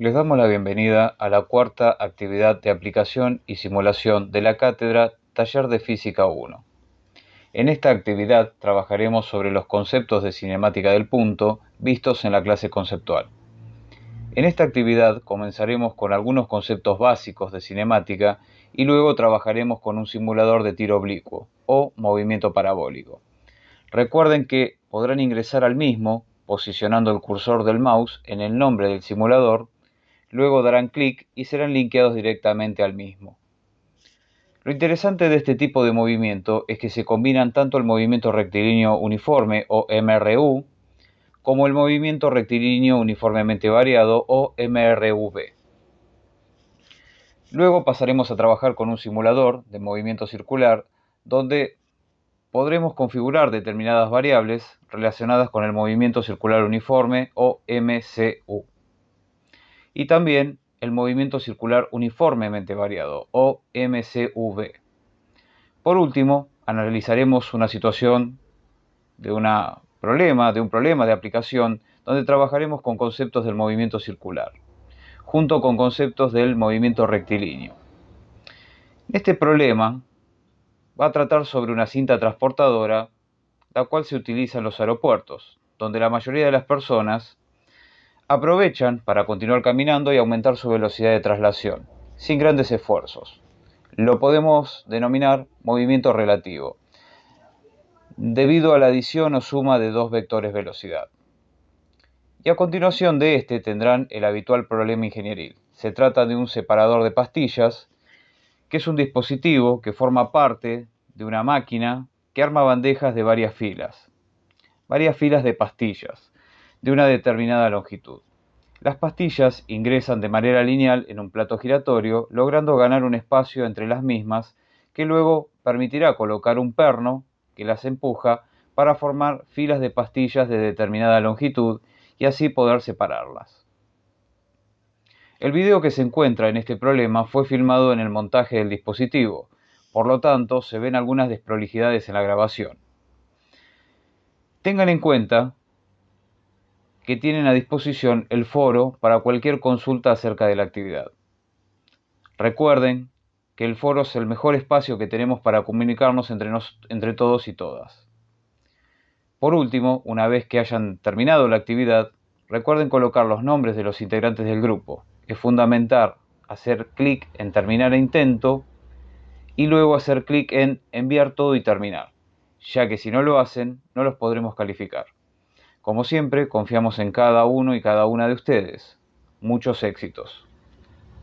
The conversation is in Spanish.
Les damos la bienvenida a la cuarta actividad de aplicación y simulación de la cátedra Taller de Física 1. En esta actividad trabajaremos sobre los conceptos de cinemática del punto vistos en la clase conceptual. En esta actividad comenzaremos con algunos conceptos básicos de cinemática y luego trabajaremos con un simulador de tiro oblicuo o movimiento parabólico. Recuerden que podrán ingresar al mismo posicionando el cursor del mouse en el nombre del simulador luego darán clic y serán linkeados directamente al mismo. Lo interesante de este tipo de movimiento es que se combinan tanto el movimiento rectilíneo uniforme o MRU como el movimiento rectilíneo uniformemente variado o MRUV. Luego pasaremos a trabajar con un simulador de movimiento circular donde podremos configurar determinadas variables relacionadas con el movimiento circular uniforme o MCU y también el movimiento circular uniformemente variado, o MCV. Por último, analizaremos una situación de, problema, de un problema de aplicación donde trabajaremos con conceptos del movimiento circular, junto con conceptos del movimiento rectilíneo. Este problema va a tratar sobre una cinta transportadora, la cual se utiliza en los aeropuertos, donde la mayoría de las personas aprovechan para continuar caminando y aumentar su velocidad de traslación, sin grandes esfuerzos. Lo podemos denominar movimiento relativo, debido a la adición o suma de dos vectores velocidad. Y a continuación de este tendrán el habitual problema ingenieril. Se trata de un separador de pastillas, que es un dispositivo que forma parte de una máquina que arma bandejas de varias filas, varias filas de pastillas de una determinada longitud. Las pastillas ingresan de manera lineal en un plato giratorio, logrando ganar un espacio entre las mismas que luego permitirá colocar un perno que las empuja para formar filas de pastillas de determinada longitud y así poder separarlas. El video que se encuentra en este problema fue filmado en el montaje del dispositivo, por lo tanto se ven algunas desprolijidades en la grabación. Tengan en cuenta que tienen a disposición el foro para cualquier consulta acerca de la actividad. Recuerden que el foro es el mejor espacio que tenemos para comunicarnos entre, entre todos y todas. Por último, una vez que hayan terminado la actividad, recuerden colocar los nombres de los integrantes del grupo. Es fundamental hacer clic en terminar e intento y luego hacer clic en enviar todo y terminar, ya que si no lo hacen no los podremos calificar. Como siempre, confiamos en cada uno y cada una de ustedes. Muchos éxitos.